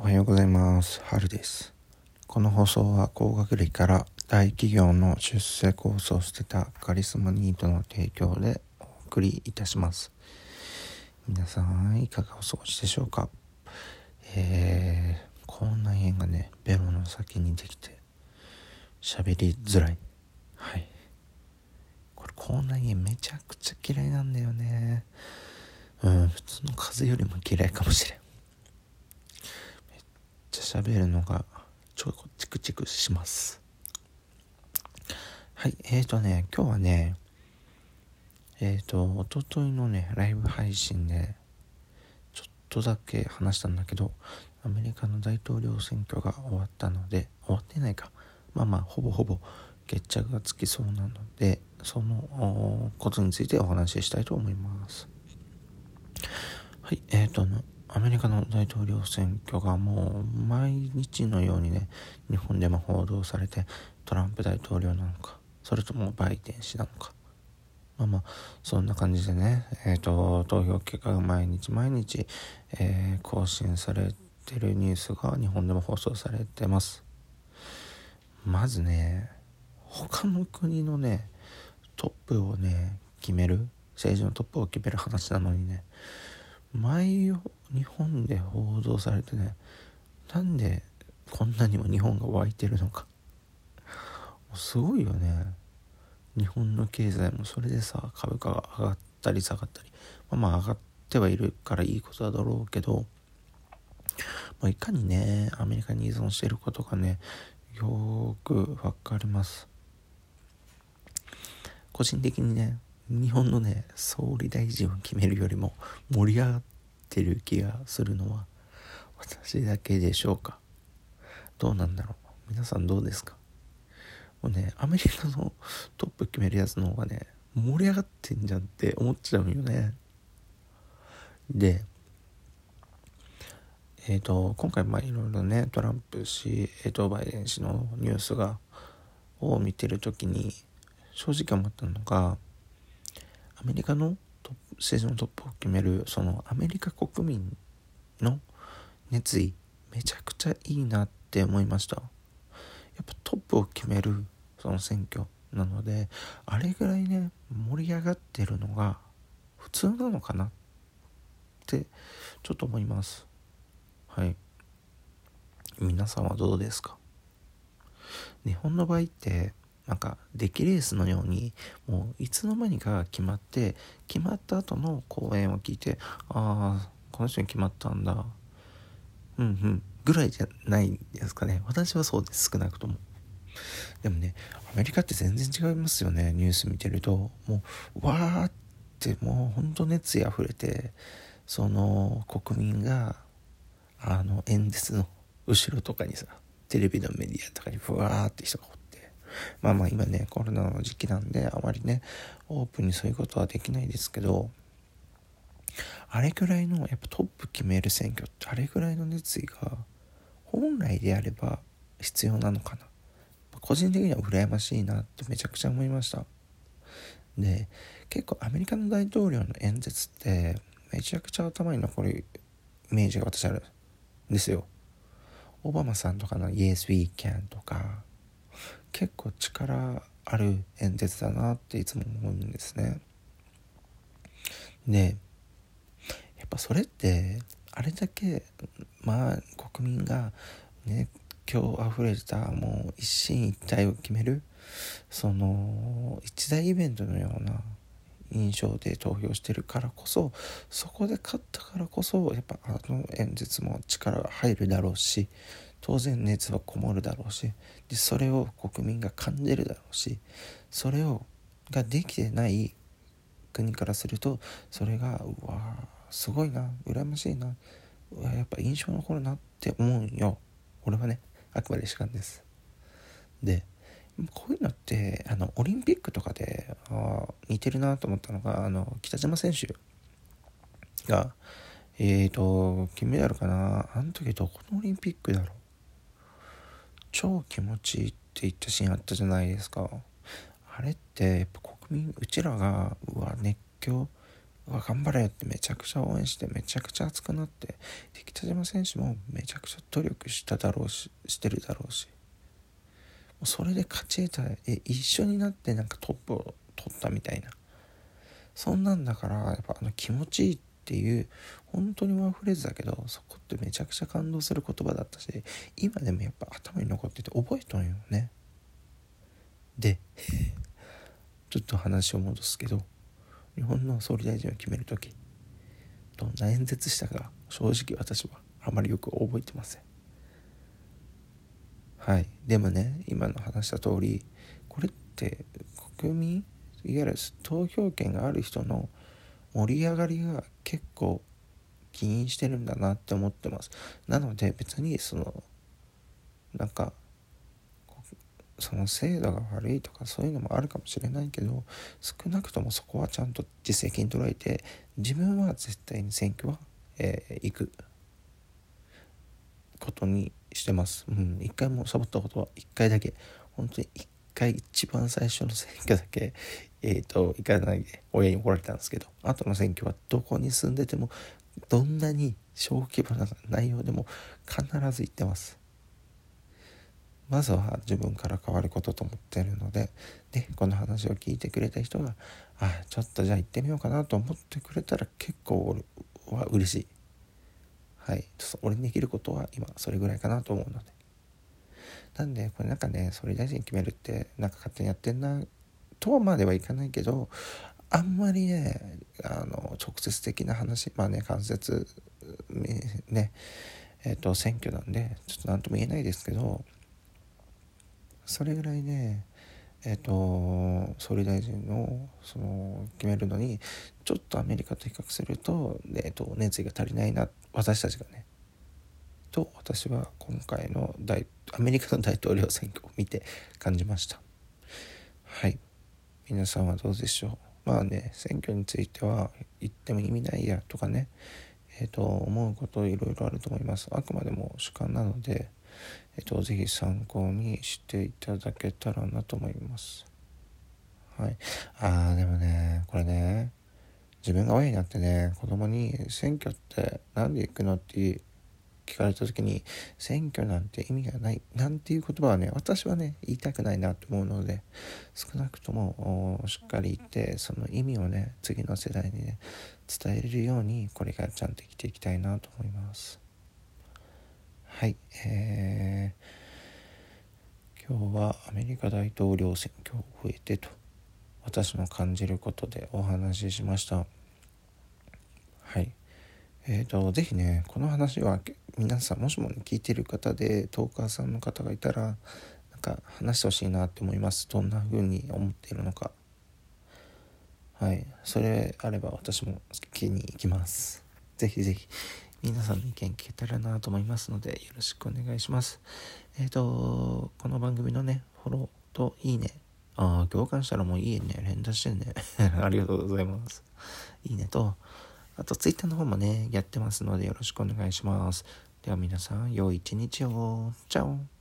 おはようございます。春です。この放送は高学歴から大企業の出世コースを捨てたカリスマニートの提供でお送りいたします。皆さんいかがお過ごしでしょうか？えー、口内炎がねベロの先にできて喋りづらい。はい。これ口内炎めちゃくちゃ嫌いなんだよね。うん普通の風よりも嫌いかもしれん。喋るのがちょこチクチクします。はい、えーとね、今日はね、えーと、おとといのね、ライブ配信で、ちょっとだけ話したんだけど、アメリカの大統領選挙が終わったので、終わってないか。まあまあ、ほぼほぼ決着がつきそうなので、そのことについてお話ししたいと思います。はい、えーと、アメリカの大統領選挙がもう毎日のようにね日本でも報道されてトランプ大統領なのかそれともバイデン氏なのか。まあまあそんな感じでねえっ、ー、と投票結果が毎日毎日、えー、更新されてるニュースが日本でも放送されてます。まずね他の国のねトップをね決める政治のトップを決める話なのにね毎日本で報道されてねなんでこんなにも日本が湧いてるのか。すごいよね。日本の経済もそれでさ株価が上がったり下がったり。まあまあ上がってはいるからいいことだろうけど、まあ、いかにねアメリカに依存していることがねよくわかります。個人的にね日本のね総理大臣を決めるよりも盛り上がっててる気がするのは私だけでしょうか？どうなんだろう？皆さんどうですか？もうねアメリカのトップ決めるやつの方がね盛り上がってんじゃんって思っちゃうよね。でえっ、ー、と今回まあいろいろねトランプ氏、えーと、バイデン氏のニュースがを見てる時に正直思ったのがアメリカの政治のトップを決めるそのアメリカ国民の熱意めちゃくちゃいいなって思いました。やっぱトップを決めるその選挙なのであれぐらいね盛り上がってるのが普通なのかなってちょっと思います。はい。皆さんはどうですか？日本の場合ってなんか出来レースのようにもういつの間にか決まって決まった後の講演を聞いてああこの人に決まったんだ。うんうんぐらいじゃないですかね。私はそうです少なくとも。でもねアメリカって全然違いますよね。ニュース見てると。もうわーってもうほんと熱意あふれてその国民があの演説の後ろとかにさテレビのメディアとかにふわーって人がまあまあ今ね、コロナの時期なんで、あまりね、オープンにそういうことはできないですけど、あれくらいの、やっぱトップ決める選挙って、あれくらいの熱意が、本来であれば必要なのかな。個人的には羨ましいなってめちゃくちゃ思いました。で、結構アメリカの大統領の演説って、めちゃくちゃ頭に残るイメージが私あるんですよ。オバマさんとかの Yes We Can とか、結構力ある演説だなっていつも思うんですね。でやっぱそれってあれだけまあ国民が熱狂あふれたもう一進一退を決めるその一大イベントのような印象で投票してるからこそそこで勝ったからこそやっぱあの演説も力が入るだろうし当然熱はこもるだろうしでそれを国民が感じるだろうしそれをができてない国からするとそれがうわすごいな羨ましいなやっぱ印象残るなって思うんよ。俺はねあくまで主観です。でこういうのってあのオリンピックとかであ似てるなと思ったのがあの北島選手がえーと金メダルかなあの時どこのオリンピックだろう。超気持ちいいって言ったシーンあったじゃないですか。あれってやっぱ国民うちらがうわ熱狂うわ頑張れってめちゃくちゃ応援してめちゃくちゃ熱くなってで北島選手もめちゃくちゃ努力しただろうししてるだろうし。それで勝ち得たえ一緒になってなんかトップを取ったみたいな。そんなんだからやっぱあの気持ちいいっていう本当にワンフレーズだけどそこってめちゃくちゃ感動する言葉だったし今でもやっぱ頭に残ってて覚えとんよね。で ちょっと話を戻すけど日本の総理大臣を決める時どんな演説したか正直私はあまりよく覚えてません。はい。でもね今の話した通りこれって国民いわゆる投票権がある人の盛り上がりが結構起因してるんだなって思ってますなので別にそのなんかその制度が悪いとかそういうのもあるかもしれないけど少なくともそこはちゃんと実績に捉えて自分は絶対に選挙は、えー、行くことにしてます。うん、一回もサボったことは一回だけ本当に一回一番最初の選挙だけえっ、ー、と行かないで親に怒られたんですけど後の選挙はどこに住んでてもどんなに小規模な内容でも必ず行ってます。まずは自分から変わることと思ってるのででこの話を聞いてくれた人があちょっとじゃあ行ってみようかなと思ってくれたら結構俺は嬉しいはい俺にできることは今それぐらいかなと思うのでなんでこれなんかね総理大臣決めるってなんか勝手にやってんなとまではいかないけどあんまりねあの直接的な話まあね間接ねえっ、と選挙なんでちょっと何とも言えないですけどそれぐらいねえ、ー、と総理大臣のその決めるのにちょっとアメリカと比較すると,、えーと、熱意が足りないな私たちがね。と私は今回の大アメリカの大統領選挙を見て感じましたはい皆さんはどうでしょう？まあね選挙については言っても意味ないやとかねえっ、ー、と思うこといろいろあると思いますあくまでも主観なのでえっと、ぜひ参考にしていただけたらなと思います。はい。ああ、でもね、これね、自分が親になってね、子供に選挙って何で行くのって聞かれた時に、選挙なんて意味がない、なんていう言葉はね、私はね、言いたくないなと思うので、少なくともしっかり言って、その意味をね、次の世代にね、伝えれるように、これからちゃんと生きていきたいなと思います。はい、えー、今日はアメリカ大統領選挙を終えてと私の感じることでお話ししましたえーと、是非ねこの話は皆さんもしも、ね、聞いてる方でトーカーさんの方がいたらなんか話してほしいなって思いますどんな風に思っているのかはいそれあれば私も聞きに行きます是非是非皆さんの意見聞けたらなと思いますので、よろしくお願いします。えっ、ー、と、この番組のね、フォローといいね。ああ、共感したらもういいね。連打してね。ありがとうございます。いいねと、あと Twitter の方もね、やってますのでよろしくお願いします。では皆さん、良い一日を。チャオ